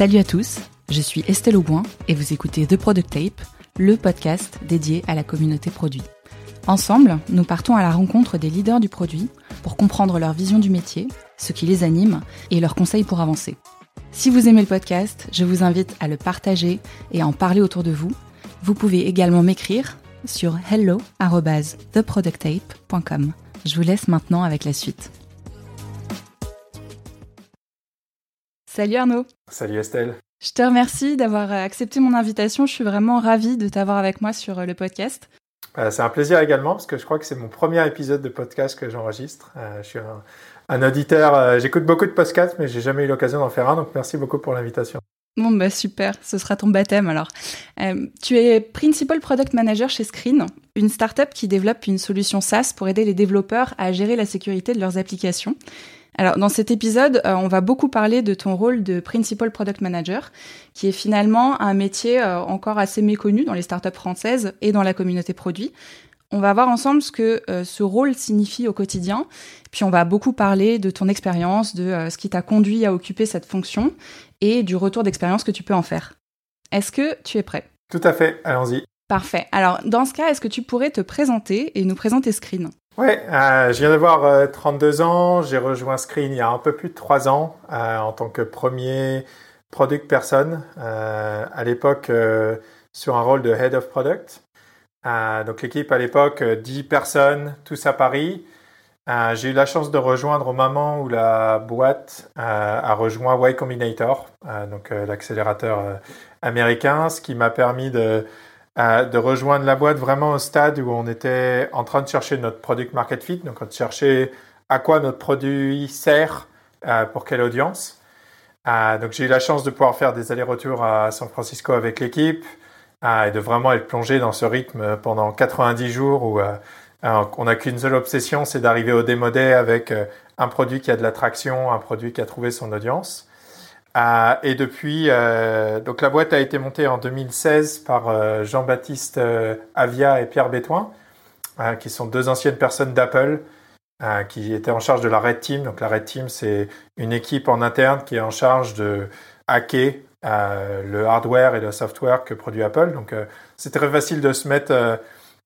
Salut à tous, je suis Estelle Auboin et vous écoutez The Product Tape, le podcast dédié à la communauté produit. Ensemble, nous partons à la rencontre des leaders du produit pour comprendre leur vision du métier, ce qui les anime et leurs conseils pour avancer. Si vous aimez le podcast, je vous invite à le partager et à en parler autour de vous. Vous pouvez également m'écrire sur hello@theproducttape.com. Je vous laisse maintenant avec la suite. Salut Arnaud. Salut Estelle. Je te remercie d'avoir accepté mon invitation. Je suis vraiment ravie de t'avoir avec moi sur le podcast. Euh, c'est un plaisir également parce que je crois que c'est mon premier épisode de podcast que j'enregistre. Euh, je suis un, auditeur, euh, j'écoute beaucoup de podcasts mais j'ai jamais eu l'occasion d'en faire un donc merci beaucoup pour l'invitation. Bon bah super, ce sera ton baptême alors. tu es Principal Product Manager chez Screen, une startup qui développe une solution SaaS pour aider les développeurs à gérer la sécurité de leurs applications. Alors, dans cet épisode, on va beaucoup parler de ton rôle de Principal Product Manager, qui est finalement un métier encore assez méconnu dans les startups françaises et dans la communauté produit. On va voir ensemble ce que ce rôle signifie au quotidien, puis on va beaucoup parler de ton expérience, de ce qui t'a conduit à occuper cette fonction et du retour d'expérience que tu peux en faire. Est-ce que tu es prêt? Tout à fait, allons-y. Parfait. Alors, dans ce cas, est-ce que tu pourrais te présenter et nous présenter Screen? Ouais, euh, je viens d'avoir 32 ans. J'ai rejoint Screen il y a un peu plus de 3 ans euh, en tant que premier product person. Euh, à l'époque, sur un rôle de head of product. donc l'équipe à l'époque, 10 personnes, tous à Paris. J'ai eu la chance de rejoindre au moment où la boîte a rejoint Y Combinator, donc l'accélérateur américain, ce qui m'a permis de de rejoindre la boîte vraiment au stade où on était en train de chercher notre product market fit, donc on cherchait à quoi notre produit sert, euh, pour quelle audience. Euh, donc j'ai eu la chance de pouvoir faire des allers-retours à San Francisco avec l'équipe euh, et de vraiment être plongé dans ce rythme pendant 90 jours où on n'a qu'une seule obsession, c'est d'arriver au démodé avec un produit qui a de l'attraction, un produit qui a trouvé son audience. Euh, et depuis, euh, donc la boîte a été montée en 2016 par euh, Jean-Baptiste Avia et Pierre Bétoin, qui sont deux anciennes personnes d'Apple, qui étaient en charge de la Red Team. Donc la Red Team, c'est une équipe en interne qui est en charge de hacker le hardware et le software que produit Apple. Donc c'est très facile de se mettre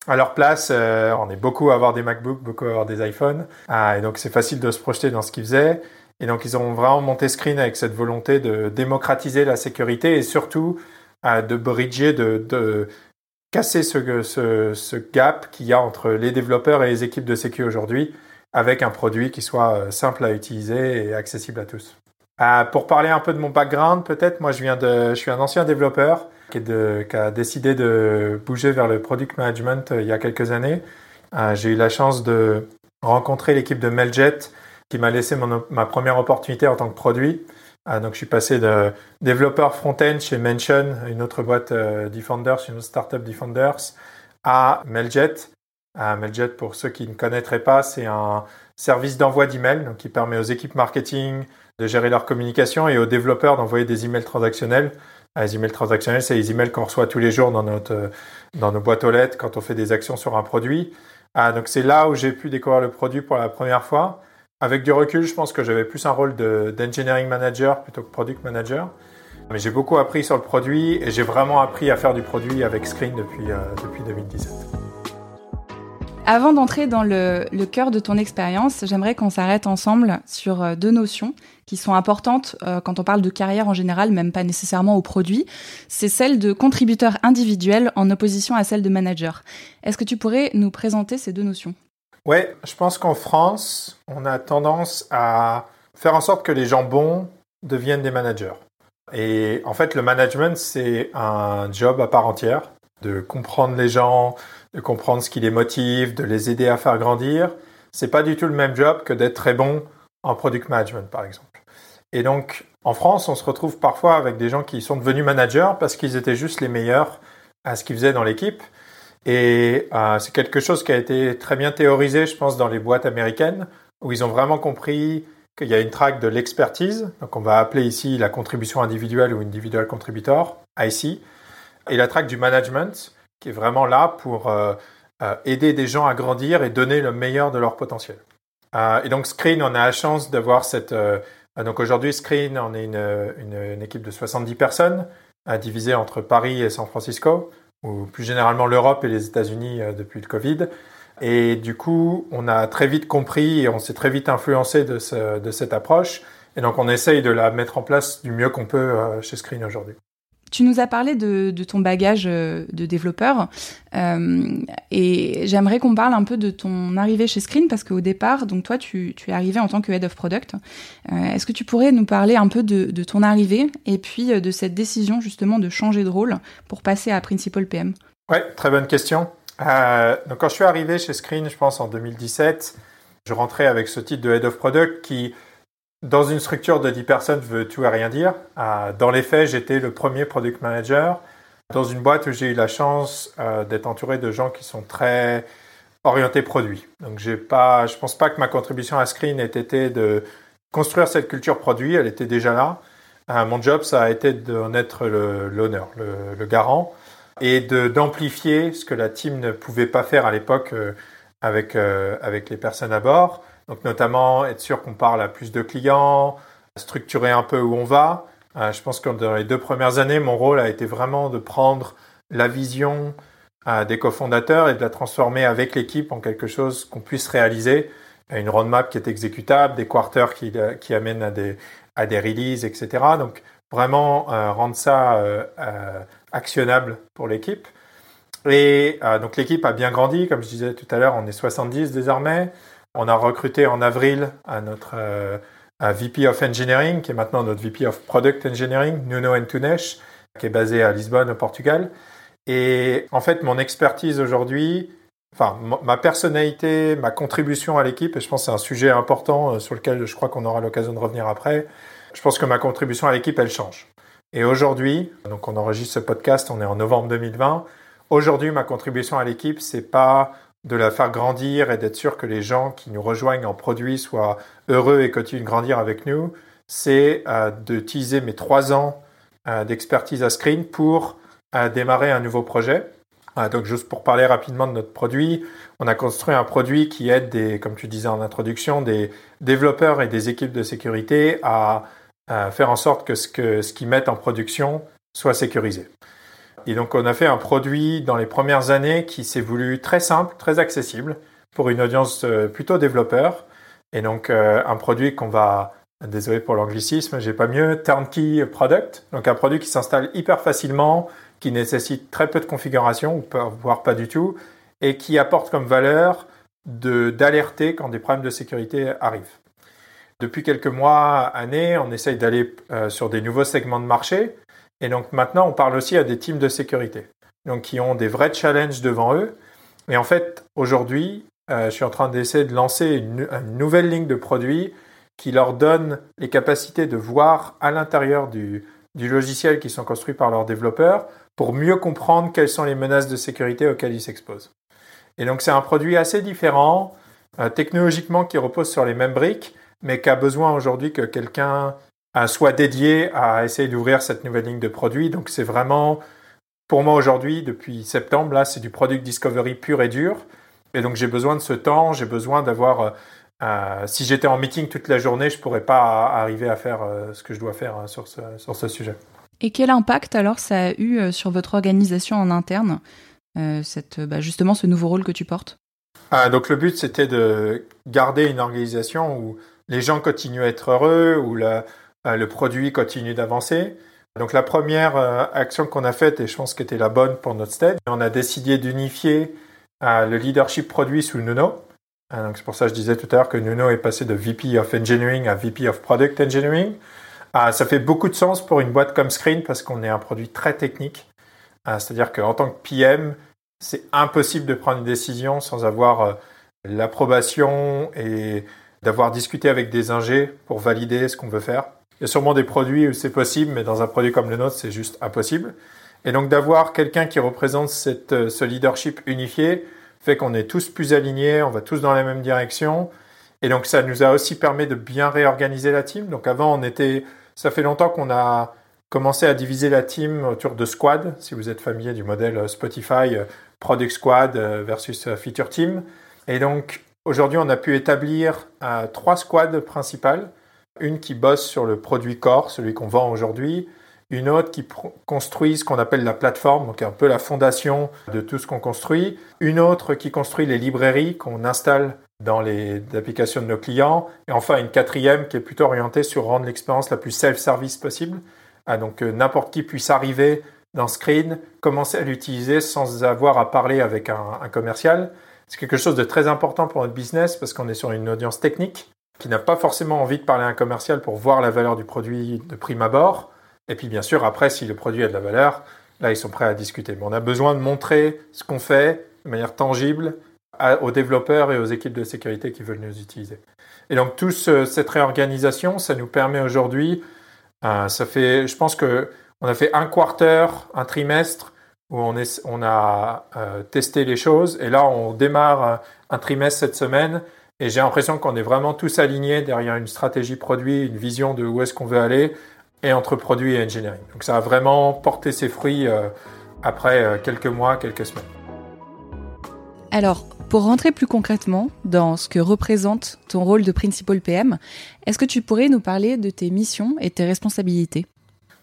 à leur place. on est beaucoup à avoir des MacBooks, beaucoup à avoir des iPhones, et donc c'est facile de se projeter dans ce qu'ils faisaient. Et donc, ils ont vraiment monté Screen avec cette volonté de démocratiser la sécurité et surtout euh, de bridger, de, casser ce, gap qu'il y a entre les développeurs et les équipes de sécurité aujourd'hui avec un produit qui soit euh, simple à utiliser et accessible à tous. Euh, pour parler un peu de mon background, peut-être, moi je viens de, je suis un ancien développeur qui, a décidé de bouger vers le product management il y a quelques années. J'ai eu la chance de rencontrer l'équipe de Meljet qui m'a laissé ma première opportunité en tant que produit. Ah, donc, je suis passé de développeur front-end chez Mention, une autre boîte euh, Defenders, une autre startup Defenders, à Mailjet. À Mailjet, pour ceux qui ne connaîtraient pas, c'est un service d'envoi d'emails donc qui permet aux équipes marketing de gérer leur communication et aux développeurs d'envoyer des emails transactionnels. Ah, les emails transactionnels, c'est les emails qu'on reçoit tous les jours dans, notre, dans nos boîtes aux lettres quand on fait des actions sur un produit. Ah, donc, c'est là où j'ai pu découvrir le produit pour la première fois. Avec du recul, je pense que j'avais plus un rôle d'engineering manager plutôt que product manager. Mais j'ai beaucoup appris sur le produit et j'ai vraiment appris à faire du produit avec Screen depuis, euh, depuis 2017. Avant d'entrer dans le, cœur de ton expérience, j'aimerais qu'on s'arrête ensemble sur euh, deux notions qui sont importantes euh, quand on parle de carrière en général, même pas nécessairement au produit. C'est celle de contributeur individuel en opposition à celle de manager. Est-ce que tu pourrais nous présenter ces deux notions? Ouais, je pense qu'en France, on a tendance à faire en sorte que les gens bons deviennent des managers. Et en fait, le management, c'est un job à part entière, de comprendre les gens, de comprendre ce qui les motive, de les aider à faire grandir. C'est pas du tout le même job que d'être très bon en product management, par exemple. Et donc, en France, on se retrouve parfois avec des gens qui sont devenus managers parce qu'ils étaient juste les meilleurs à ce qu'ils faisaient dans l'équipe et euh, c'est quelque chose qui a été très bien théorisé, je pense, dans les boîtes américaines, où ils ont vraiment compris qu'il y a une traque de l'expertise, donc on va appeler ici la contribution individuelle ou individual contributor, IC, et la traque du management, qui est vraiment là pour euh, euh, aider des gens à grandir et donner le meilleur de leur potentiel. et donc Screen, on a la chance d'avoir cette Donc aujourd'hui, Screen, on est une, équipe de 70 personnes, divisée entre Paris et San Francisco, ou plus généralement l'Europe et les États-Unis depuis le Covid. Et du coup, on a très vite compris et on s'est très vite influencé de, de, cette approche. Et donc, on essaye de la mettre en place du mieux qu'on peut chez Screen aujourd'hui. Tu nous as parlé de, ton bagage euh, de développeur euh, et j'aimerais qu'on parle un peu de ton arrivée chez Screen parce qu'au départ, donc toi, tu, es arrivé en tant que Head of Product. Euh, est-ce que tu pourrais nous parler un peu de, ton arrivée et puis de cette décision justement de changer de rôle pour passer à Principal PM Oui, très bonne question. donc quand je suis arrivé chez Screen, je pense en 2017, je rentrais avec ce titre de Head of Product qui dans une structure de 10 personnes veut tout et rien dire? Euh, dans les faits, j'étais le premier product manager dans une boîte où j'ai eu la chance euh, d'être entouré de gens qui sont très orientés produits. Donc j'ai pas, je pense pas que ma contribution à Screen ait été de construire cette culture produit, elle était déjà là. Euh, mon job, ça a été d'en être l'honneur, le, garant, et d'amplifier ce que la team ne pouvait pas faire à l'époque avec, avec les personnes à bord. Donc notamment être sûr qu'on parle à plus de clients, structurer un peu où on va. Euh, je pense que dans les deux premières années, mon rôle a été vraiment de prendre la vision euh, des cofondateurs et de la transformer avec l'équipe en quelque chose qu'on puisse réaliser. Une roadmap qui est exécutable, des quarters qui, euh, amènent à des releases, etc. Donc vraiment rendre ça actionnable pour l'équipe. Et donc l'équipe a bien grandi, comme je disais tout à l'heure, on est 70 désormais. On a recruté en avril à notre euh, VP of Engineering, qui est maintenant notre VP of Product Engineering, Nuno Antunes, qui est basé à Lisbonne, au Portugal. Et en fait, mon expertise aujourd'hui, enfin, ma personnalité, ma contribution à l'équipe, et je pense que c'est un sujet important euh, sur lequel je crois qu'on aura l'occasion de revenir après, je pense que ma contribution à l'équipe, elle change. Et aujourd'hui, donc on enregistre ce podcast, on est en novembre 2020. Aujourd'hui, ma contribution à l'équipe, c'est pas de la faire grandir et d'être sûr que les gens qui nous rejoignent en produit soient heureux et continuent de grandir avec nous, c'est euh, d'utiliser mes trois ans euh, d'expertise à Screen pour euh, démarrer un nouveau projet. donc juste pour parler rapidement de notre produit, on a construit un produit qui aide des, comme tu disais en introduction, des développeurs et des équipes de sécurité à, faire en sorte que ce, que ce qu'ils mettent en production soit sécurisé. Et donc on a fait un produit dans les premières années qui s'est voulu très simple, très accessible pour une audience euh, plutôt développeur. Et donc euh, un produit qu'on va, désolé pour l'anglicisme, j'ai pas mieux, turnkey product. Donc un produit qui s'installe hyper facilement, qui nécessite très peu de configuration, voire pas du tout, et qui apporte comme valeur d'alerter quand des problèmes de sécurité arrivent. Depuis quelques mois, années, on essaye d'aller euh, sur des nouveaux segments de marché. Et donc maintenant, on parle aussi à des teams de sécurité, donc qui ont des vrais challenges devant eux. Et en fait, aujourd'hui, euh, je suis en train d'essayer de lancer une, nouvelle ligne de produits qui leur donne les capacités de voir à l'intérieur du, logiciel qui sont construits par leurs développeurs pour mieux comprendre quelles sont les menaces de sécurité auxquelles ils s'exposent. Et donc c'est un produit assez différent, euh, technologiquement qui repose sur les mêmes briques, mais qui a besoin aujourd'hui que quelqu'un soit dédié à essayer d'ouvrir cette nouvelle ligne de produits. Donc c'est vraiment, pour moi aujourd'hui, depuis septembre, là, c'est du product discovery pur et dur. Et donc j'ai besoin de ce temps, j'ai besoin d'avoir... Euh, euh, si j'étais en meeting toute la journée, je ne pourrais pas arriver à faire euh, ce que je dois faire hein, sur, ce, sur ce sujet. Et quel impact alors ça a eu sur votre organisation en interne, cette, bah, justement ce nouveau rôle que tu portes? Donc le but c'était de garder une organisation où les gens continuent à être heureux, où la, le produit continue d'avancer. Donc la première euh, action qu'on a faite, et je pense qu'elle était la bonne pour notre stage, on a décidé d'unifier euh, le leadership produit sous Nuno. donc c'est pour ça que je disais tout à l'heure que Nuno est passé de VP of Engineering à VP of Product Engineering. ça fait beaucoup de sens pour une boîte comme Screen parce qu'on est un produit très technique. C'est-à-dire qu'en tant que PM, c'est impossible de prendre une décision sans avoir l'approbation et d'avoir discuté avec des ingés pour valider ce qu'on veut faire. Il y a sûrement des produits où c'est possible, mais dans un produit comme le nôtre, c'est juste impossible. Et donc d'avoir quelqu'un qui représente euh, ce leadership unifié fait qu'on est tous plus alignés, on va tous dans la même direction. Et donc ça nous a aussi permis de bien réorganiser la team. Donc avant, on était, ça fait longtemps qu'on a commencé à diviser la team autour de squad. Si vous êtes familier du modèle Spotify, euh, Product Squad euh, versus Feature Team. Et donc aujourd'hui, on a pu établir trois squads principales une qui bosse sur le produit corps, celui qu'on vend aujourd'hui, une autre qui construit ce qu'on appelle la plateforme, donc un peu la fondation de tout ce qu'on construit, une autre qui construit les librairies qu'on installe dans les applications de nos clients, et enfin une quatrième qui est plutôt orientée sur rendre l'expérience la plus self-service possible, ah, donc que n'importe qui puisse arriver dans Screen, commencer à l'utiliser sans avoir à parler avec un commercial. C'est quelque chose de très important pour notre business parce qu'on est sur une audience technique qui n'a pas forcément envie de parler à un commercial pour voir la valeur du produit de prime abord. Et puis bien sûr, après, si le produit a de la valeur, là, ils sont prêts à discuter. Mais on a besoin de montrer ce qu'on fait de manière tangible aux développeurs et aux équipes de sécurité qui veulent nous utiliser. Et donc, toute cette réorganisation, ça nous permet aujourd'hui, euh, ça fait, je pense que on a fait un quarter, un trimestre où on, a euh, testé les choses. Et là, on démarre un trimestre cette semaine. Et j'ai l'impression qu'on est vraiment tous alignés derrière une stratégie produit, une vision de où est-ce qu'on veut aller, et entre produit et engineering. Donc ça a vraiment porté ses fruits euh, après euh, quelques mois, quelques semaines. Alors, pour rentrer plus concrètement dans ce que représente ton rôle de Principal PM, est-ce que tu pourrais nous parler de tes missions et tes responsabilités?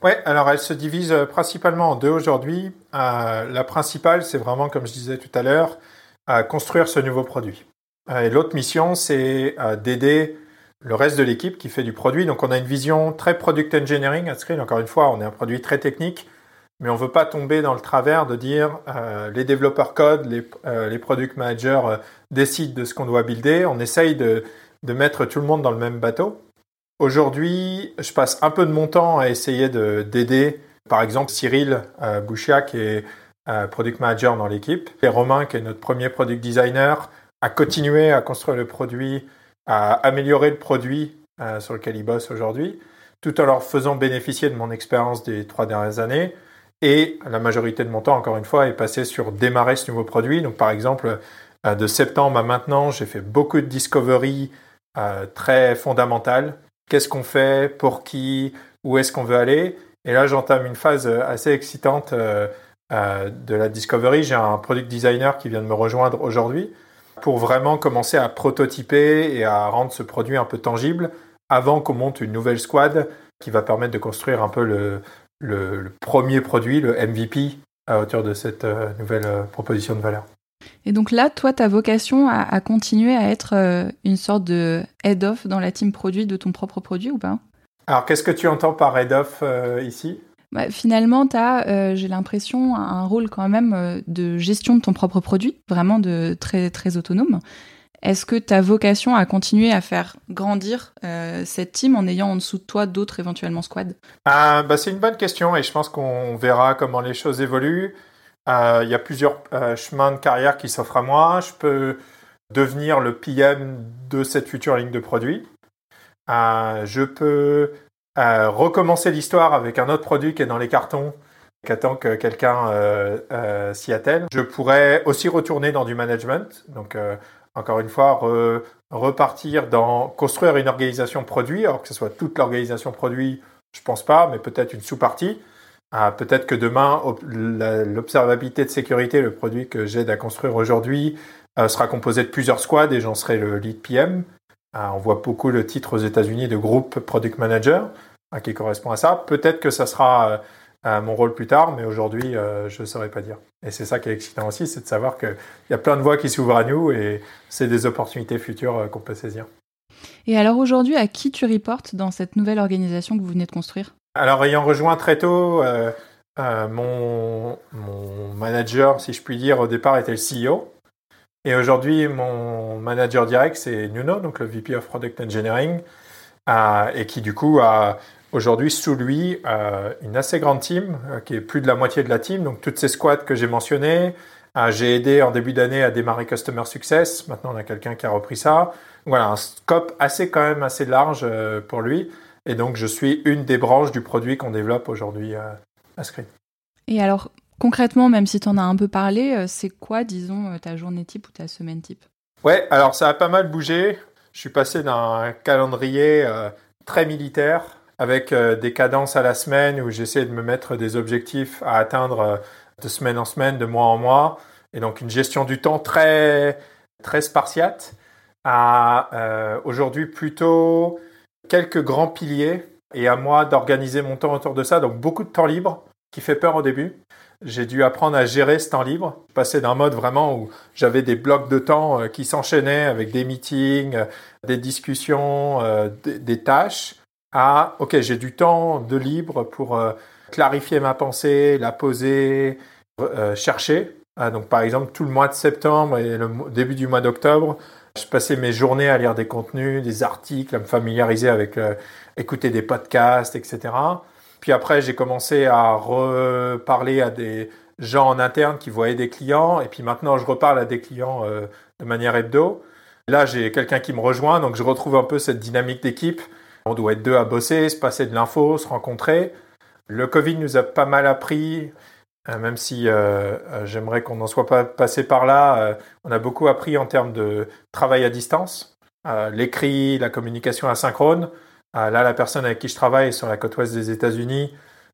Oui, alors elle se divise euh, principalement en deux aujourd'hui. Euh, la principale, c'est vraiment, comme je disais tout à l'heure, à construire ce nouveau produit. Euh, et l'autre mission, c'est d'aider le reste de l'équipe qui fait du produit. Donc on a une vision très product engineering à Screen. Encore une fois, on est un produit très technique, mais on ne veut pas tomber dans le travers de dire les développeurs code, les, product managers décident de ce qu'on doit builder. On essaye de, de mettre tout le monde dans le même bateau. Aujourd'hui, je passe un peu de mon temps à essayer d'aider, par exemple, Cyril euh, Bouchia, qui est euh, product manager dans l'équipe, et Romain, qui est notre premier product designer, à continuer à construire le produit, à améliorer le produit euh, sur lequel ils bossent aujourd'hui, tout en leur faisant bénéficier de mon expérience des trois dernières années. Et la majorité de mon temps, encore une fois, est passé sur démarrer ce nouveau produit. Donc, par exemple, de septembre à maintenant, j'ai fait beaucoup de discovery très fondamentales qu'est-ce qu'on fait, pour qui, où est-ce qu'on veut aller? Et là, j'entame une phase euh, assez excitante euh, euh, de la discovery. J'ai un product designer qui vient de me rejoindre aujourd'hui pour vraiment commencer à prototyper et à rendre ce produit un peu tangible avant qu'on monte une nouvelle squad qui va permettre de construire un peu le, le, premier produit, le MVP, à hauteur de cette nouvelle proposition de valeur. Et donc là, toi, ta vocation à, continuer à être euh, une sorte de head-off dans la team produit de ton propre produit ou pas? Alors, qu'est-ce que tu entends par head-off euh, ici? Bah, Finalement, tu as, euh, j'ai l'impression, un rôle quand même de gestion de ton propre produit, vraiment de très, très autonome. Est-ce que ta vocation à continuer à faire grandir cette team en ayant en dessous de toi d'autres éventuellement squads? Ah, bah, C'est une bonne question et je pense qu'on verra comment les choses évoluent. Euh, il y a plusieurs euh, chemins de carrière qui s'offrent à moi. Je peux devenir le PM de cette future ligne de produit. Euh, je peux recommencer l'histoire avec un autre produit qui est dans les cartons, qui attend que quelqu'un s'y attelle. Je pourrais aussi retourner dans du management. Donc, encore une fois, repartir dans construire une organisation produit, alors que ce soit toute l'organisation produit, je pense pas, mais peut-être une sous-partie. Ah, peut-être que demain, l'observabilité de sécurité, le produit que j'aide à construire aujourd'hui, euh, sera composé de plusieurs squads et j'en serai le lead PM. Ah, on voit beaucoup le titre aux États-Unis de groupe product manager ah, qui correspond à ça. Peut-être que ça sera euh, mon rôle plus tard, mais aujourd'hui, euh, je ne saurais pas dire. Et c'est ça qui est excitant aussi, c'est de savoir qu'il y a plein de voies qui s'ouvrent à nous et c'est des opportunités futures qu'on peut saisir. Et alors aujourd'hui, à qui tu reportes dans cette nouvelle organisation que vous venez de construire? Alors, ayant rejoint très tôt, euh, euh, mon, manager, si je puis dire, au départ était le CEO. Et aujourd'hui, mon manager direct, c'est Nuno, donc le VP of Product Engineering, euh, et qui du coup a aujourd'hui sous lui une assez grande team, qui est plus de la moitié de la team, donc toutes ces squads que j'ai mentionnées. j'ai aidé en début d'année à démarrer Customer Success. Maintenant, on a quelqu'un qui a repris ça. Voilà, un scope assez quand même assez large pour lui. Et donc, je suis une des branches du produit qu'on développe aujourd'hui à, Screen. Et alors, concrètement, même si tu en as un peu parlé, euh, c'est quoi, disons, euh, ta journée type ou ta semaine type? Ouais, alors ça a pas mal bougé. Je suis passé d'un calendrier euh, très militaire avec des cadences à la semaine où j'essaie de me mettre des objectifs à atteindre de semaine en semaine, de mois en mois, et donc une gestion du temps très très spartiate, à aujourd'hui plutôt quelques grands piliers et à moi d'organiser mon temps autour de ça. Donc beaucoup de temps libre qui fait peur au début. J'ai dû apprendre à gérer ce temps libre, passer d'un mode vraiment où j'avais des blocs de temps euh, qui s'enchaînaient avec des meetings, euh, des discussions, euh, des tâches, à OK, j'ai du temps de libre pour clarifier ma pensée, la poser, chercher. Ah, donc par exemple, tout le mois de septembre et le début du mois d'octobre, je passais mes journées à lire des contenus, des articles, à me familiariser avec, écouter des podcasts, etc. Puis après, j'ai commencé à reparler à des gens en interne qui voyaient des clients. Et puis maintenant, je reparle à des clients euh, de manière hebdo. Là, j'ai quelqu'un qui me rejoint, donc je retrouve un peu cette dynamique d'équipe. On doit être deux à bosser, se passer de l'info, se rencontrer. Le Covid nous a pas mal appris, euh, même si euh, j'aimerais qu'on n'en soit pas passé par là. on a beaucoup appris en termes de travail à distance, l'écrit, la communication asynchrone. Ah, là, la personne avec qui je travaille sur la côte ouest des États-Unis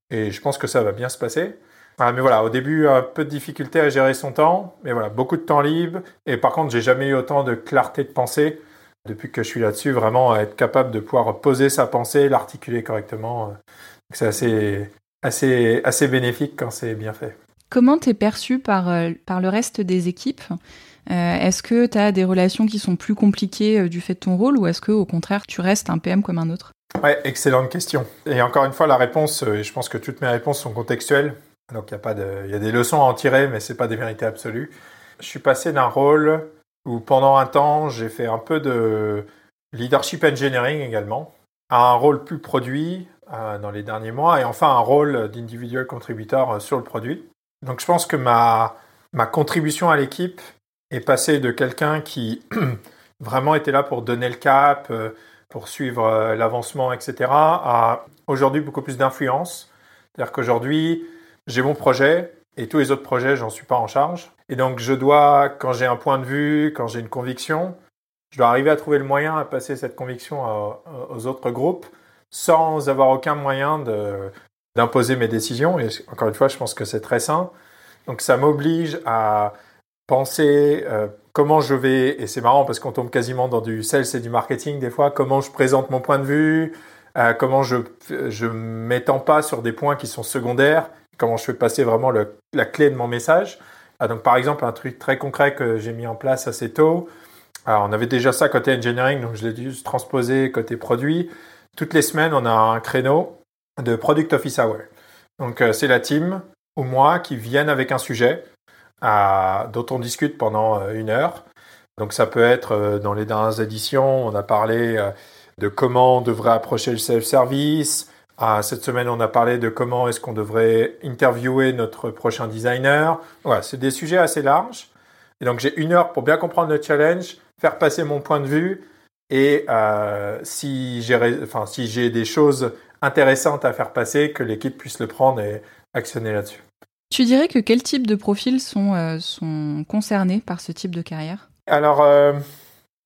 et je pense que ça va bien se passer. Ah, mais voilà, au début, un peu de difficulté à gérer son temps, mais voilà, beaucoup de temps libre. Et par contre, j'ai jamais eu autant de clarté de pensée depuis que je suis là-dessus, vraiment être capable de pouvoir poser sa pensée, l'articuler correctement. C'est assez, assez, assez bénéfique quand c'est bien fait. Comment tu es perçu par, euh, par le reste des équipes? euh, est-ce que tu as des relations qui sont plus compliquées euh, du fait de ton rôle ou est-ce que au contraire tu restes un PM comme un autre? Ouais, excellente question. Et encore une fois, la réponse, euh, je pense que toutes mes réponses sont contextuelles. Donc il y a de, y a des leçons à en tirer, mais c'est pas des vérités absolues. Je suis passé d'un rôle où pendant un temps j'ai fait un peu de leadership engineering également, à un rôle plus produit dans les derniers mois, et enfin un rôle d'individual contributeur sur le produit. Donc je pense que ma ma contribution à l'équipe est passé de quelqu'un qui vraiment était là pour donner le cap, euh, pour suivre euh, l'avancement, etc., à aujourd'hui beaucoup plus d'influence. C'est-à-dire qu'aujourd'hui, j'ai mon projet et tous les autres projets, j'en suis pas en charge. Et donc, je dois, quand j'ai un point de vue, quand j'ai une conviction, je dois arriver à trouver le moyen à passer cette conviction aux autres groupes sans avoir aucun moyen d'imposer mes décisions. Et encore une fois, je pense que c'est très sain. Donc, ça m'oblige à penser euh, comment je vais, et c'est marrant parce qu'on tombe quasiment dans du sales et du marketing des fois, comment je présente mon point de vue, euh, comment je je m'étends pas sur des points qui sont secondaires, comment je fais passer vraiment le, la clé de mon message. Ah, donc par exemple un truc très concret que j'ai mis en place assez tôt. Alors, on avait déjà ça côté engineering, donc je l'ai juste transposé côté produit. Toutes les semaines, on a un créneau de Product Office Hour. Donc euh, c'est la team ou moi qui viennent avec un sujet dont on discute pendant euh, une heure. Donc ça peut être euh, dans les dernières éditions, on a parlé euh, de comment on devrait approcher le self-service. Ah, cette semaine, on a parlé de comment est-ce qu'on devrait interviewer notre prochain designer. Voilà, c'est des sujets assez larges. Et donc j'ai une heure pour bien comprendre le challenge, faire passer mon point de vue et si j'ai des choses intéressantes à faire passer, que l'équipe puisse le prendre et actionner là-dessus. Tu dirais que quel type de profils sont, euh, sont concernés par ce type de carrière? Alors, euh,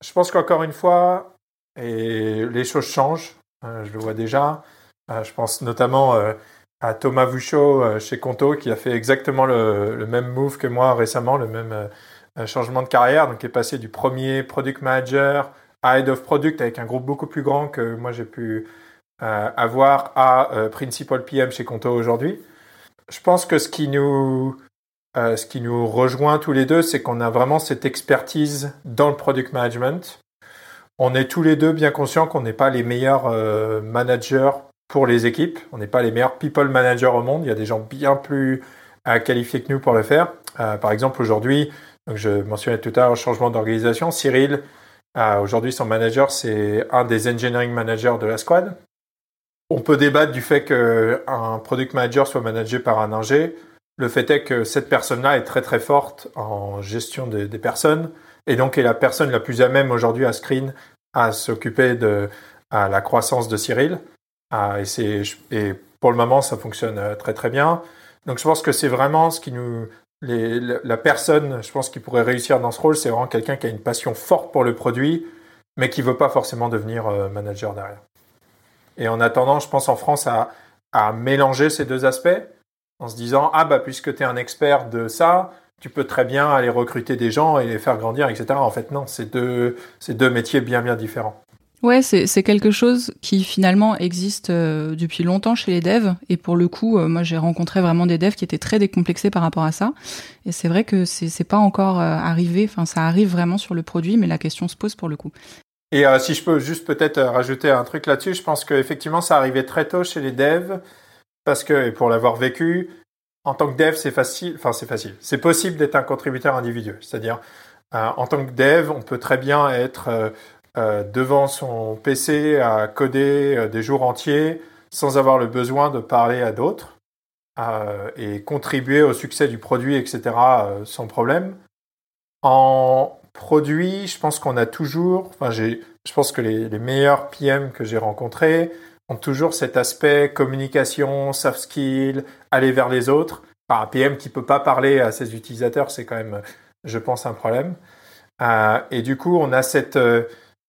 je pense qu'encore une fois, et les choses changent, euh, je le vois déjà. je pense notamment à Thomas Vuchot chez Conto qui a fait exactement le, même move que moi récemment, le même changement de carrière, donc qui est passé du premier product manager à head of product avec un groupe beaucoup plus grand que moi j'ai pu avoir à principal PM chez Conto aujourd'hui je pense que ce qui nous, euh, ce qui nous rejoint tous les deux, c'est qu'on a vraiment cette expertise dans le product management. On est tous les deux bien conscients qu'on n'est pas les meilleurs euh, managers pour les équipes. On n'est pas les meilleurs people managers au monde. Il y a des gens bien plus euh, qualifiés que nous pour le faire. par exemple, aujourd'hui, je mentionnais tout à l'heure le changement d'organisation. Cyril, aujourd'hui, son manager, c'est un des engineering managers de la squad. On peut débattre du fait qu'un product manager soit managé par un ingé. Le fait est que cette personne-là est très très forte en gestion des, personnes et donc est la personne la plus à même aujourd'hui à Screen à s'occuper de la croissance de Cyril. Et, et pour le moment, ça fonctionne euh, très très bien. Donc je pense que c'est vraiment ce qui nous... la personne, je pense, qui pourrait réussir dans ce rôle, c'est vraiment quelqu'un qui a une passion forte pour le produit, mais qui ne veut pas forcément devenir euh, manager derrière. Et en attendant, je pense en France à, mélanger ces deux aspects en se disant ah bah puisque tu es un expert de ça, tu peux très bien aller recruter des gens et les faire grandir, etc. En fait, non, c'est deux, deux métiers bien bien différents. Ouais, c'est quelque chose qui finalement existe euh, depuis longtemps chez les devs. Et pour le coup, euh, moi j'ai rencontré vraiment des devs qui étaient très décomplexés par rapport à ça. Et c'est vrai que c'est pas encore euh, arrivé. Enfin, ça arrive vraiment sur le produit, mais la question se pose pour le coup. Et si je peux juste peut-être rajouter un truc là-dessus, je pense qu'effectivement ça arrivait très tôt chez les devs parce que, et pour l'avoir vécu, en tant que dev, c'est facile. Enfin, c'est facile. C'est possible d'être un contributeur individuel. C'est-à-dire, en tant que dev, on peut très bien être euh, devant son PC à coder euh, des jours entiers sans avoir le besoin de parler à d'autres euh, et contribuer au succès du produit, etc., sans problème. En produit, je pense qu'on a toujours, enfin, j'ai, je pense que les, les meilleurs PM que j'ai rencontrés ont toujours cet aspect communication, soft skill, aller vers les autres. Un PM qui peut pas parler à ses utilisateurs, c'est quand même, je pense, un problème. Euh, et du coup, on a cette,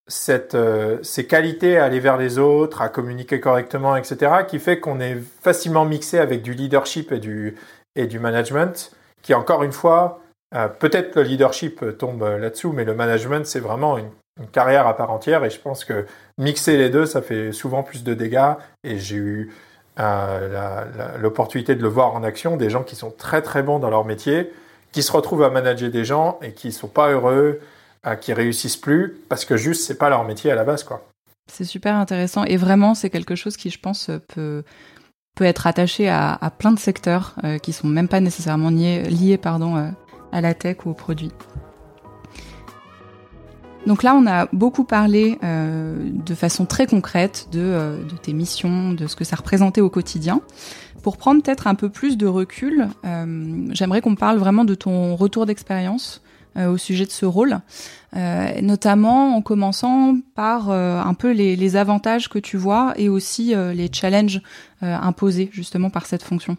cette, euh, ces qualités à aller vers les autres, à communiquer correctement, etc., qui fait qu'on est facilement mixé avec du leadership et du, et du management, qui encore une fois, euh, peut-être le leadership tombe là-dessous, mais le management, c'est vraiment une, carrière à part entière, et je pense que mixer les deux, ça fait souvent plus de dégâts, et j'ai eu euh, l'opportunité de le voir en action, des gens qui sont très très bons dans leur métier, qui se retrouvent à manager des gens et qui ne sont pas heureux, qui réussissent plus parce que juste c'est pas leur métier à la base quoi. C'est super intéressant. Et vraiment c'est quelque chose qui je pense peut peut être attaché à, à plein de secteurs euh, qui sont même pas nécessairement liés, liés pardon euh, à la tech ou aux produits. Donc là, on a beaucoup parlé euh, de façon très concrète de, euh, de, tes missions, de ce que ça représentait au quotidien. Pour prendre peut-être un peu plus de recul, euh, j'aimerais qu'on parle vraiment de ton retour d'expérience au sujet de ce rôle, notamment en commençant par un peu les, avantages que tu vois et aussi les challenges imposés justement par cette fonction.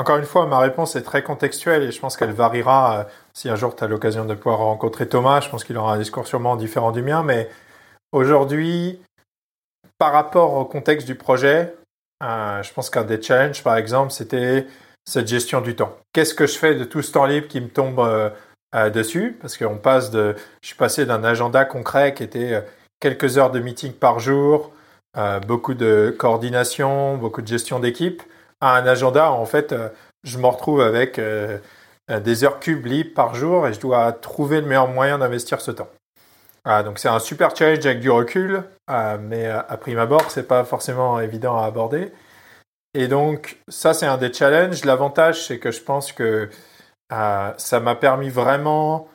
Encore une fois, ma réponse est très contextuelle et je pense qu'elle variera si un jour tu as l'occasion de pouvoir rencontrer Thomas. Je pense qu'il aura un discours sûrement différent du mien, mais aujourd'hui, par rapport au contexte du projet, je pense qu'un des challenges, par exemple, c'était cette gestion du temps. Qu'est-ce que je fais de tout ce temps libre qui me tombe euh, dessus, parce qu'on passe je suis passé d'un agenda concret qui était euh, quelques heures de meeting par jour, euh, beaucoup de coordination, beaucoup de gestion d'équipe, à un agenda en fait, je me retrouve avec des heures cubes libres par jour et je dois trouver le meilleur moyen d'investir ce temps. Ah, donc c'est un super challenge avec du recul, mais à prime abord, c'est pas forcément évident à aborder. Et donc ça, c'est un des challenges. L'avantage, c'est que je pense que euh, ça m'a permis vraiment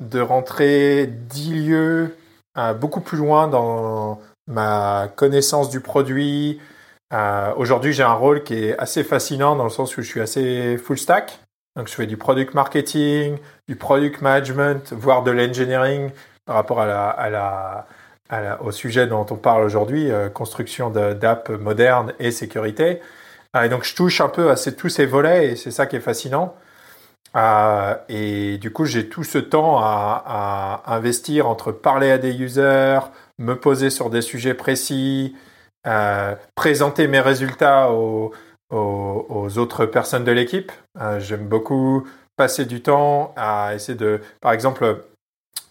de rentrer dix lieues euh, beaucoup plus loin dans ma connaissance du produit. Euh, aujourd'hui, j'ai un rôle qui est assez fascinant dans le sens où je suis assez full stack. Donc, je fais du product marketing, du product management, voire de l'engineering par rapport au sujet dont on parle aujourd'hui, construction d'apps modernes et sécurité. et donc, je touche un peu à tous ces volets et c'est ça qui est fascinant. Euh, et du coup, j'ai tout ce temps à, investir entre parler à des users, me poser sur des sujets précis, euh, présenter mes résultats aux, autres personnes de l'équipe. Euh, J'aime beaucoup passer du temps à essayer de, par exemple,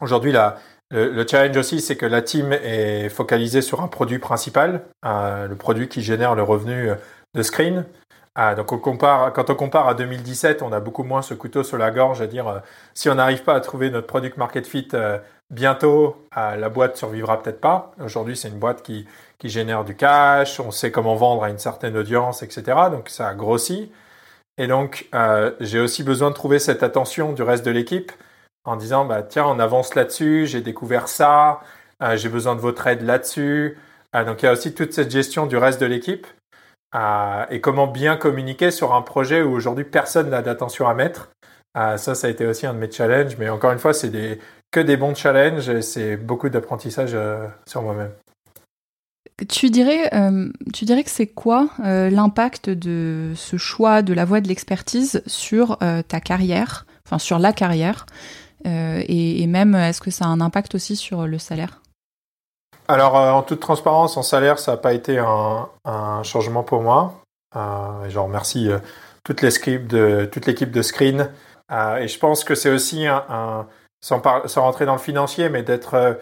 aujourd'hui, le, le, challenge aussi, c'est que la team est focalisée sur un produit principal, euh, le produit qui génère le revenu de screen. Donc quand on compare à 2017, on a beaucoup moins ce couteau sur la gorge à dire si on n'arrive pas à trouver notre product market fit bientôt, la boîte survivra peut-être pas. Aujourd'hui, c'est une boîte qui, qui génère du cash, on sait comment vendre à une certaine audience, etc. Donc ça a grossi. Et donc j'ai aussi besoin de trouver cette attention du reste de l'équipe en disant bah tiens on avance là-dessus, j'ai découvert ça, j'ai besoin de votre aide là-dessus. donc il y a aussi toute cette gestion du reste de l'équipe et comment bien communiquer sur un projet où aujourd'hui personne n'a d'attention à mettre. ça, ça a été aussi un de mes challenges, mais encore une fois, c'est des, que des bons challenges et c'est beaucoup d'apprentissage euh, sur moi-même. Tu dirais, euh, tu dirais que c'est quoi euh, l'impact de ce choix de la voie de l'expertise sur ta carrière, enfin sur la carrière, et, et, même est-ce que ça a un impact aussi sur le salaire? Alors, euh, en toute transparence, en salaire, ça n'a pas été un, changement pour moi. Euh, je remercie euh, toute l'équipe de, de Screen. et je pense que c'est aussi un, sans, rentrer dans le financier, mais d'être,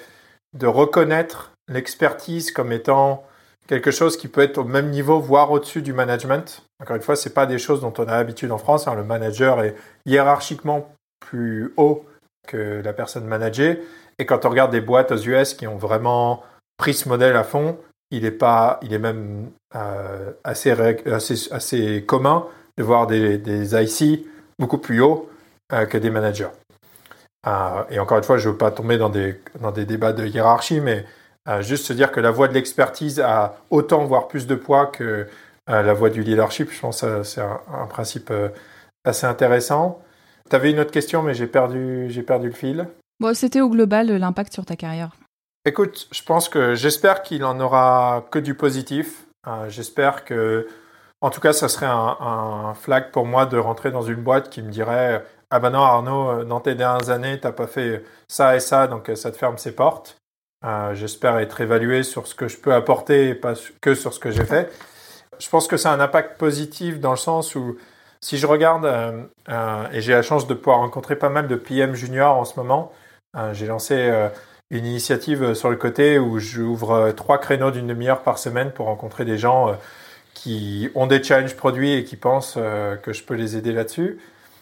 de reconnaître l'expertise comme étant quelque chose qui peut être au même niveau, voire au-dessus du management. Encore une fois, c'est pas des choses dont on a l'habitude en France. Hein. Le manager est hiérarchiquement plus haut que la personne managée. Et quand on regarde des boîtes aux US qui ont vraiment pris ce modèle à fond, il est pas, il est même euh, assez, assez, assez, commun de voir des, des IC beaucoup plus hauts euh, que des managers. Euh, et encore une fois, je ne veux pas tomber dans des, dans des débats de hiérarchie, mais juste se dire que la voie de l'expertise a autant, voire plus de poids que euh, la voie du leadership. Je pense que c'est un, principe assez intéressant. Tu avais une autre question, mais j'ai perdu, j'ai perdu le fil. Bon, C'était au global l'impact sur ta carrière. Écoute, je pense que j'espère qu'il en aura que du positif. j'espère que, en tout cas, ça serait un, un, flag pour moi de rentrer dans une boîte qui me dirait ah ben non Arnaud, dans tes dernières années, tu n'as pas fait ça et ça, donc ça te ferme ses portes. Euh, j'espère être évalué sur ce que je peux apporter et pas que sur ce que j'ai fait. Je pense que c'est un impact positif dans le sens où si je regarde, euh, euh, et j'ai la chance de pouvoir rencontrer pas mal de PM juniors en ce moment, j'ai lancé une initiative sur le côté où j'ouvre trois créneaux d'une demi-heure par semaine pour rencontrer des gens qui ont des challenges produits et qui pensent que je peux les aider là-dessus.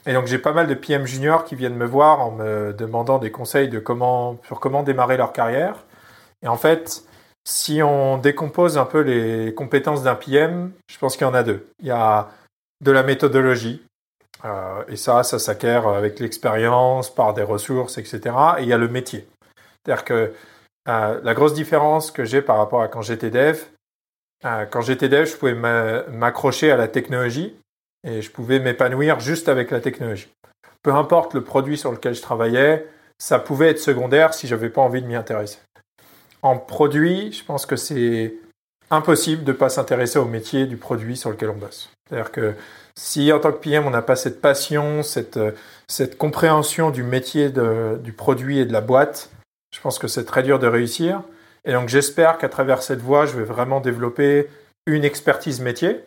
Et donc j'ai pas mal de PM juniors qui viennent me voir en me demandant des conseils de comment, sur comment démarrer leur carrière. Et en fait, si on décompose un peu les compétences d'un PM, je pense qu'il y en a deux. Il y a de la méthodologie, euh, et ça, ça s'acquiert avec l'expérience, par des ressources, etc. Et il y a le métier. C'est-à-dire que euh, la grosse différence que j'ai par rapport à quand j'étais dev, euh, quand j'étais dev, je pouvais m'accrocher à la technologie et je pouvais m'épanouir juste avec la technologie. Peu importe le produit sur lequel je travaillais, ça pouvait être secondaire si je n'avais pas envie de m'y intéresser en produit, je pense que c'est impossible de ne pas s'intéresser au métier du produit sur lequel on bosse. C'est-à-dire que si en tant que PM, on n'a pas cette passion, cette, compréhension du métier du produit et de la boîte, je pense que c'est très dur de réussir. Et donc j'espère qu'à travers cette voie, je vais vraiment développer une expertise métier.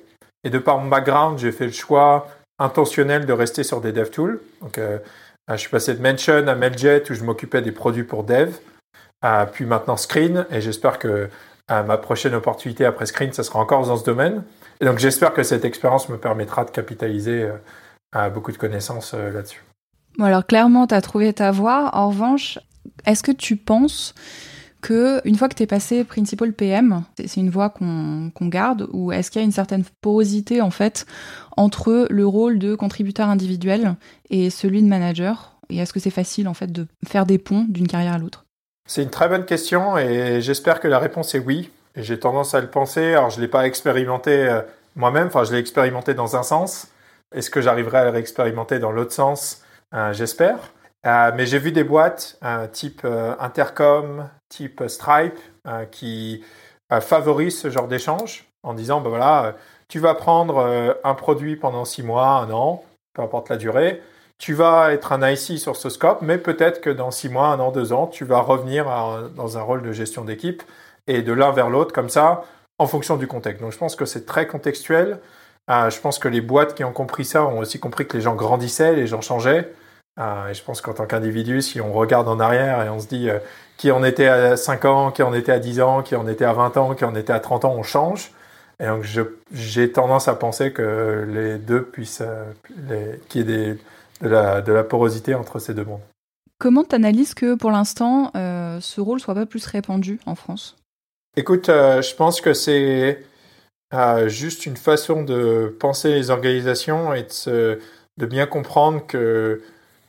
Et de par mon background, j'ai fait le choix intentionnel de rester sur des dev tools. Donc, euh, je suis passé de Mention à Mailjet où je m'occupais des produits pour dev puis maintenant Screen, et j'espère que ma prochaine opportunité après Screen, ça sera encore dans ce domaine. Et donc j'espère que cette expérience me permettra de capitaliser euh, beaucoup de connaissances euh, là-dessus. Bon alors clairement, tu as trouvé ta voie. En revanche, est-ce que tu penses que une fois que tu es passé principal PM, c'est une voie qu'on garde, ou est-ce qu'il y a une certaine porosité en fait entre le rôle de contributeur individuel et celui de manager? Et est-ce que c'est facile en fait de faire des ponts d'une carrière à l'autre? C'est une très bonne question et j'espère que la réponse est oui. J'ai tendance à le penser. Alors, je ne l'ai pas expérimenté euh, moi-même, enfin, je l'ai expérimenté dans un sens. Est-ce que j'arriverai à le réexpérimenter dans l'autre sens? Euh, J'espère. Euh, mais j'ai vu des boîtes type Intercom, type Stripe, qui favorisent ce genre d'échange en disant, ben voilà, tu vas prendre un produit pendant six mois, un an, peu importe la durée, tu vas être un IC sur ce scope, mais peut-être que dans six mois, un an, deux ans, tu vas revenir dans un rôle de gestion d'équipe et de l'un vers l'autre comme ça, en fonction du contexte. Donc je pense que c'est très contextuel. Euh, je pense que les boîtes qui ont compris ça ont aussi compris que les gens grandissaient, les gens changeaient. Euh, et je pense qu'en tant qu'individu, si on regarde en arrière et on se dit euh, qui en était à 5 ans, qui en était à 10 ans, qui en était à 20 ans, qui en était à 30 ans, on change. Et donc j'ai tendance à penser que les deux puissent, qu'il y de la, porosité entre ces deux mondes. Comment tu analyses que pour l'instant, euh, ce rôle soit pas plus répandu en France? Écoute, euh, je pense que c'est euh, juste une façon de penser les organisations et de, de bien comprendre que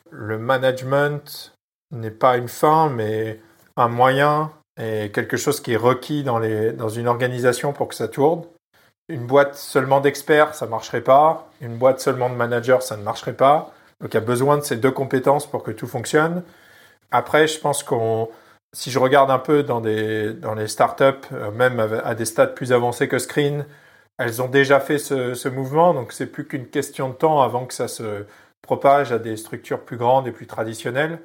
le management n'est pas une fin, mais un moyen et quelque chose qui est requis dans, les, dans une organisation pour que ça tourne. Une boîte seulement d'experts, ça ne marcherait pas. Une boîte seulement de managers, ça ne marcherait pas. Donc il y a besoin de ces deux compétences pour que tout fonctionne. Après, je pense qu'on, si je regarde un peu dans, des, dans les startups, euh, même à des stades plus avancés que Screen, elles ont déjà fait ce, mouvement, donc c'est plus qu'une question de temps avant que ça se propage à des structures plus grandes et plus traditionnelles.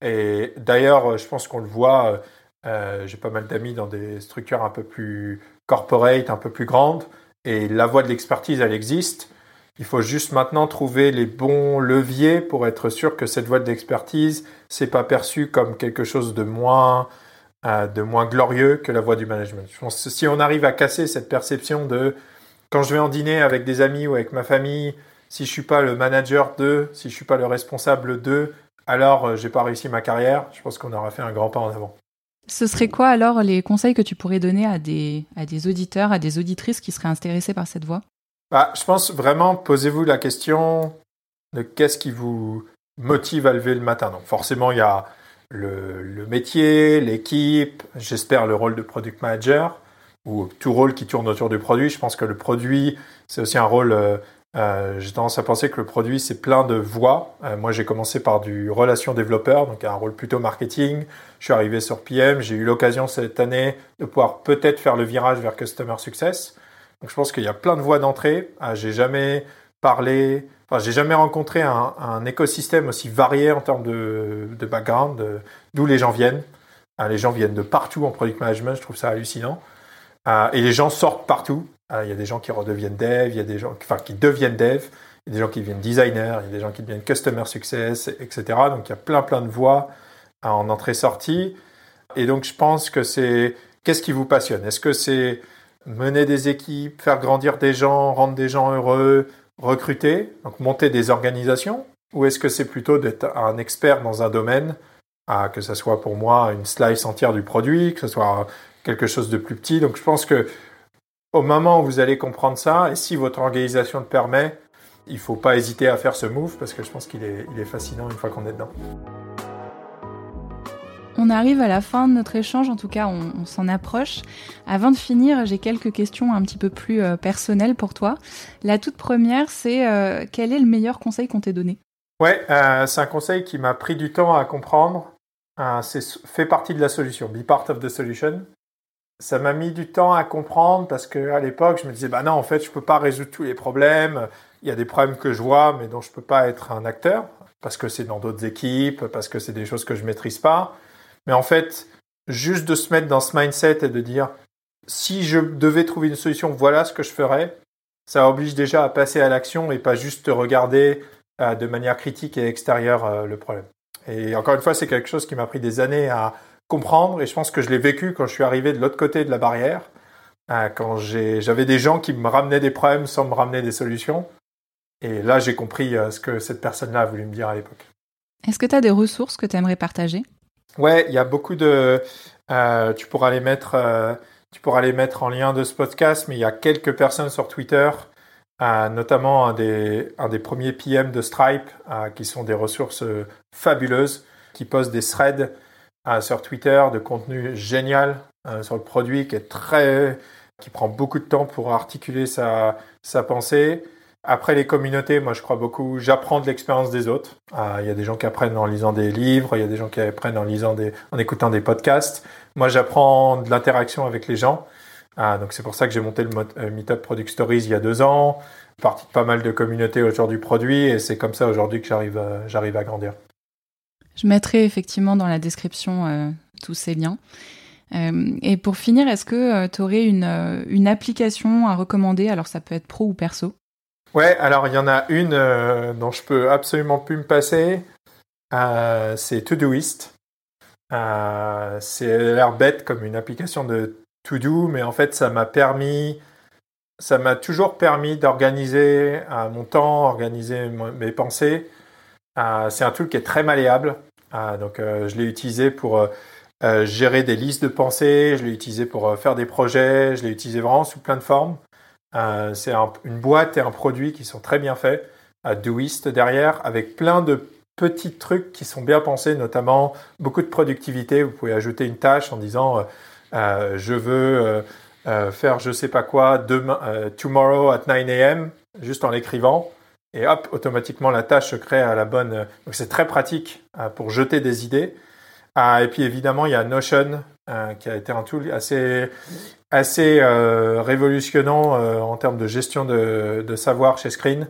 Et d'ailleurs, je pense qu'on le voit, euh, j'ai pas mal d'amis dans des structures un peu plus corporate, un peu plus grandes, et la voie de l'expertise, elle existe. Il faut juste maintenant trouver les bons leviers pour être sûr que cette voie d'expertise, c'est pas perçu comme quelque chose de moins de moins glorieux que la voie du management. Je pense si on arrive à casser cette perception de quand je vais en dîner avec des amis ou avec ma famille, si je suis pas le manager d'eux, si je suis pas le responsable d'eux, alors euh, j'ai pas réussi ma carrière. Je pense qu'on aura fait un grand pas en avant. Ce serait quoi alors les conseils que tu pourrais donner à des, à des auditeurs, à des auditrices qui seraient intéressés par cette voie? Bah, Je pense vraiment, posez-vous la question de qu'est-ce qui vous motive à lever le matin. Donc forcément, il y a le, métier, l'équipe, j'espère le rôle de product manager ou tout rôle qui tourne autour du produit. Je pense que le produit, c'est aussi un rôle euh, euh, j'ai tendance à penser que le produit, c'est plein de voies. Euh, moi, j'ai commencé par du relation développeur, donc un rôle plutôt marketing. Je suis arrivé sur PM. J'ai eu l'occasion cette année de pouvoir peut-être faire le virage vers Customer Success. Donc, je pense qu'il y a plein de voies d'entrée. Euh, j'ai jamais parlé, enfin, j'ai jamais rencontré un, écosystème aussi varié en termes de, de background, d'où les gens viennent. Euh, les gens viennent de partout en product management. Je trouve ça hallucinant. Euh, et les gens sortent partout. Euh, il y a des gens qui redeviennent dev, il y a des gens qui deviennent dev, il y a des gens qui deviennent designer, il y a des gens qui deviennent customer success, etc. Donc il y a plein plein de voies en entrée-sortie. Et donc je pense que c'est qu'est-ce qui vous passionne? Est-ce que c'est mener des équipes, faire grandir des gens, rendre des gens heureux, recruter, donc monter des organisations Ou est-ce que c'est plutôt d'être un expert dans un domaine, ah, que ce soit pour moi une slice entière du produit, que ce soit quelque chose de plus petit. Donc je pense que au moment où vous allez comprendre ça, et si votre organisation le permet, il ne faut pas hésiter à faire ce move parce que je pense qu'il est, il est fascinant une fois qu'on est dedans. On arrive à la fin de notre échange, en tout cas on, s'en approche. Avant de finir, j'ai quelques questions un petit peu plus euh, personnelles pour toi. La toute première, c'est euh, quel est le meilleur conseil qu'on t'ait donné? Ouais, euh, c'est un conseil qui m'a pris du temps à comprendre. c'est fait partie de la solution, be part of the solution ça m'a mis du temps à comprendre parce que à l'époque, je me disais, bah non, en fait, je peux pas résoudre tous les problèmes. Il y a des problèmes que je vois, mais dont je peux pas être un acteur parce que c'est dans d'autres équipes, parce que c'est des choses que je maîtrise pas. Mais en fait, juste de se mettre dans ce mindset et de dire, si je devais trouver une solution, voilà ce que je ferais, ça oblige déjà à passer à l'action et pas juste regarder euh, de manière critique et extérieure euh, le problème. Et encore une fois, c'est quelque chose qui m'a pris des années à, comprendre et je pense que je l'ai vécu quand je suis arrivé de l'autre côté de la barrière, euh, quand j'avais des gens qui me ramenaient des problèmes sans me ramener des solutions. Et là, j'ai compris ce que cette personne-là a voulu me dire à l'époque. Est-ce que tu as des ressources que tu aimerais partager? Ouais, il y a beaucoup de. Euh, tu pourras les mettre. tu pourras les mettre en lien de ce podcast, mais il y a quelques personnes sur Twitter, notamment un des, un des premiers PM de Stripe, qui sont des ressources fabuleuses, qui posent des threads euh, sur Twitter de contenu génial euh, sur le produit qui est très qui prend beaucoup de temps pour articuler sa, sa pensée. Après les communautés, moi je crois beaucoup, j'apprends de l'expérience des autres. Euh, il y a des gens qui apprennent en lisant des livres, il y a des gens qui apprennent en lisant des, en écoutant des podcasts. Moi j'apprends de l'interaction avec les gens. donc c'est pour ça que j'ai monté le Meetup Product Stories il y a deux ans, parti de pas mal de communautés autour du produit et c'est comme ça aujourd'hui que j'arrive j'arrive à grandir. Je mettrai effectivement dans la description euh, tous ces liens. Euh, et pour finir, est-ce que euh, tu aurais une, une, application à recommander? Alors ça peut être pro ou perso. Ouais, alors il y en a une dont je peux absolument plus me passer. c'est Todoist. c'est l'air bête comme une application de To-Do, mais en fait ça m'a permis, ça m'a toujours permis d'organiser mon temps, organiser mes pensées euh, c'est un tool qui est très malléable. Euh, donc, euh, je l'ai utilisé pour gérer des listes de pensées, je l'ai utilisé pour faire des projets, je l'ai utilisé vraiment sous plein de formes. C'est une boîte et un produit qui sont très bien faits, à Doist derrière, avec plein de petits trucs qui sont bien pensés, notamment beaucoup de productivité. Vous pouvez ajouter une tâche en disant je veux faire je sais pas quoi demain, tomorrow at 9 a.m. juste en l'écrivant et hop, automatiquement la tâche se crée à la bonne. Donc c'est très pratique euh, pour jeter des idées. Ah, et puis évidemment, il y a Notion euh, qui a été un tool assez assez euh, révolutionnant en termes de gestion de, savoir chez Screen,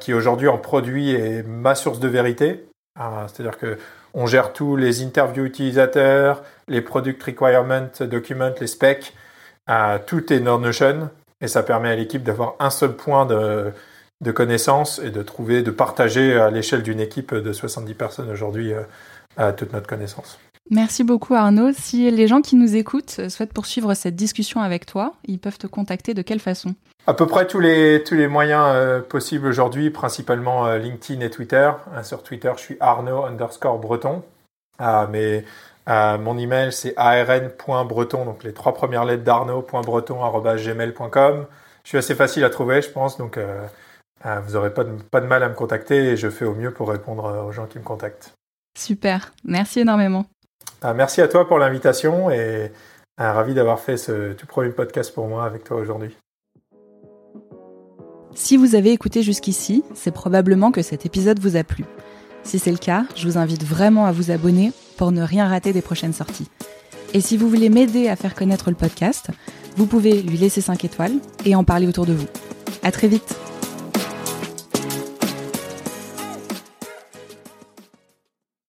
qui aujourd'hui en produit est ma source de vérité. C'est-à-dire que on gère tous les interviews utilisateurs, les product requirements documents, les specs, tout est dans Notion et ça permet à l'équipe d'avoir un seul point de de connaissances et de trouver, de partager à l'échelle d'une équipe de 70 personnes aujourd'hui euh, toute notre connaissance. Merci beaucoup Arnaud. Si les gens qui nous écoutent souhaitent poursuivre cette discussion avec toi, ils peuvent te contacter de quelle façon? À peu près tous les, tous les moyens euh, possibles aujourd'hui, principalement euh, LinkedIn et Twitter. Hein, sur Twitter, je suis Arnaud underscore breton. Ah, mais euh, mon email, c'est arn.breton, donc les trois premières lettres d'arnaud.breton.gmail.com. Je suis assez facile à trouver, je pense, donc vous n'aurez pas de, pas de mal à me contacter et je fais au mieux pour répondre aux gens qui me contactent. Super, merci énormément. Ah, merci à toi pour l'invitation et ah, ravi d'avoir fait ce tout premier podcast pour moi avec toi aujourd'hui. Si vous avez écouté jusqu'ici, c'est probablement que cet épisode vous a plu. Si c'est le cas, je vous invite vraiment à vous abonner pour ne rien rater des prochaines sorties. Et si vous voulez m'aider à faire connaître le podcast, vous pouvez lui laisser 5 étoiles et en parler autour de vous. À très vite!